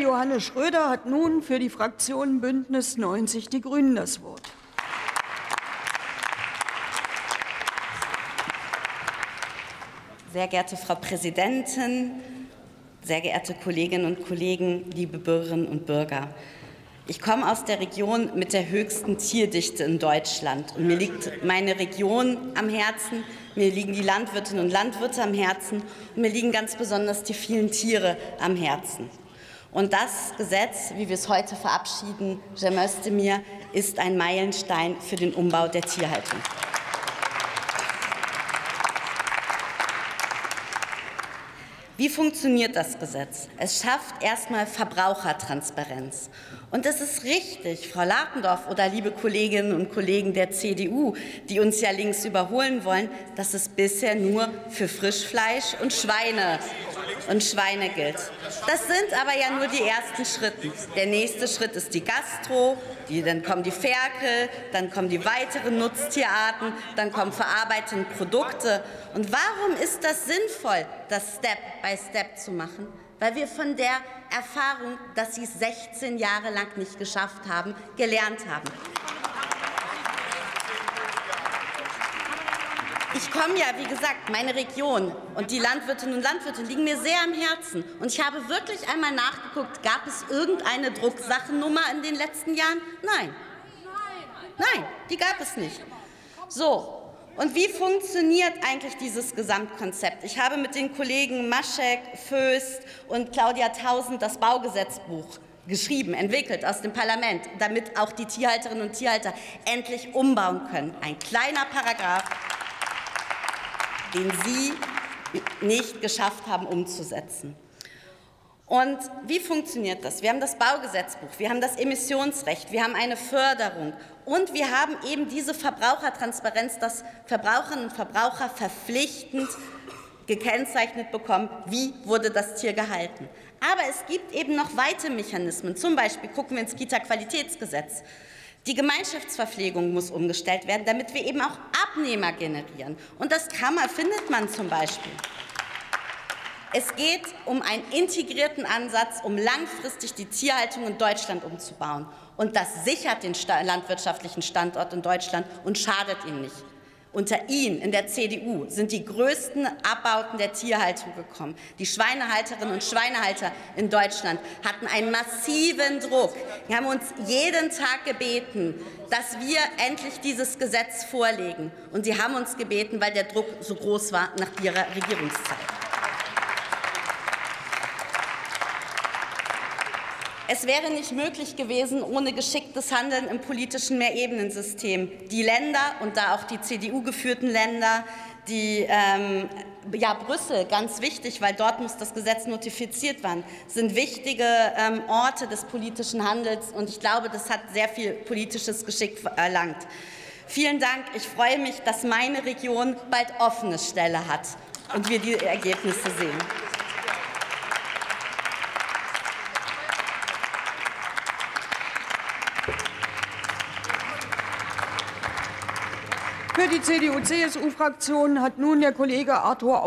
Johannes Schröder hat nun für die Fraktion Bündnis 90 Die Grünen das Wort. Sehr geehrte Frau Präsidentin, sehr geehrte Kolleginnen und Kollegen, liebe Bürgerinnen und Bürger. Ich komme aus der Region mit der höchsten Tierdichte in Deutschland. Und mir liegt meine Region am Herzen, mir liegen die Landwirtinnen und Landwirte am Herzen und mir liegen ganz besonders die vielen Tiere am Herzen. Und das Gesetz, wie wir es heute verabschieden, Mir, ist ein Meilenstein für den Umbau der Tierhaltung. Wie funktioniert das Gesetz? Es schafft erstmal Verbrauchertransparenz. Und es ist richtig, Frau Latendorf oder liebe Kolleginnen und Kollegen der CDU, die uns ja links überholen wollen, dass es bisher nur für Frischfleisch und Schweine und Schweine gilt. Das sind aber ja nur die ersten Schritte. Der nächste Schritt ist die Gastro, die, dann kommen die Ferkel, dann kommen die weiteren Nutztierarten, dann kommen verarbeitende Produkte. Und warum ist das sinnvoll, das Step by Step zu machen? Weil wir von der Erfahrung, dass sie es 16 Jahre lang nicht geschafft haben, gelernt haben. Ich komme ja, wie gesagt, meine Region und die Landwirtinnen und Landwirte liegen mir sehr am Herzen. Und ich habe wirklich einmal nachgeguckt, gab es irgendeine Drucksachennummer in den letzten Jahren? Nein. Nein, die gab es nicht. So, und wie funktioniert eigentlich dieses Gesamtkonzept? Ich habe mit den Kollegen Maschek, Föst und Claudia Tausend das Baugesetzbuch geschrieben, entwickelt aus dem Parlament, damit auch die Tierhalterinnen und Tierhalter endlich umbauen können. Ein kleiner Paragraph, den Sie nicht geschafft haben umzusetzen. Und wie funktioniert das? Wir haben das Baugesetzbuch, wir haben das Emissionsrecht, wir haben eine Förderung und wir haben eben diese Verbrauchertransparenz, dass Verbraucherinnen und Verbraucher verpflichtend gekennzeichnet bekommen, wie wurde das Tier gehalten. Aber es gibt eben noch weitere Mechanismen. Zum Beispiel gucken wir ins Kita-Qualitätsgesetz. Die Gemeinschaftsverpflegung muss umgestellt werden, damit wir eben auch Abnehmer generieren. Und das kann man, findet man zum Beispiel. Es geht um einen integrierten Ansatz, um langfristig die Tierhaltung in Deutschland umzubauen. Und das sichert den landwirtschaftlichen Standort in Deutschland und schadet ihm nicht. Unter Ihnen in der CDU sind die größten Abbauten der Tierhaltung gekommen. Die Schweinehalterinnen und Schweinehalter in Deutschland hatten einen massiven Druck. Wir haben uns jeden Tag gebeten, dass wir endlich dieses Gesetz vorlegen. Und sie haben uns gebeten, weil der Druck so groß war nach ihrer Regierungszeit. Es wäre nicht möglich gewesen ohne geschicktes Handeln im politischen Mehrebenensystem. Die Länder und da auch die CDU-geführten Länder, die ähm, ja, Brüssel, ganz wichtig, weil dort muss das Gesetz notifiziert werden, sind wichtige ähm, Orte des politischen Handels. Und ich glaube, das hat sehr viel politisches Geschick erlangt. Vielen Dank. Ich freue mich, dass meine Region bald offene Stelle hat und wir die Ergebnisse sehen. Für die CDU-CSU-Fraktion hat nun der Kollege Arthur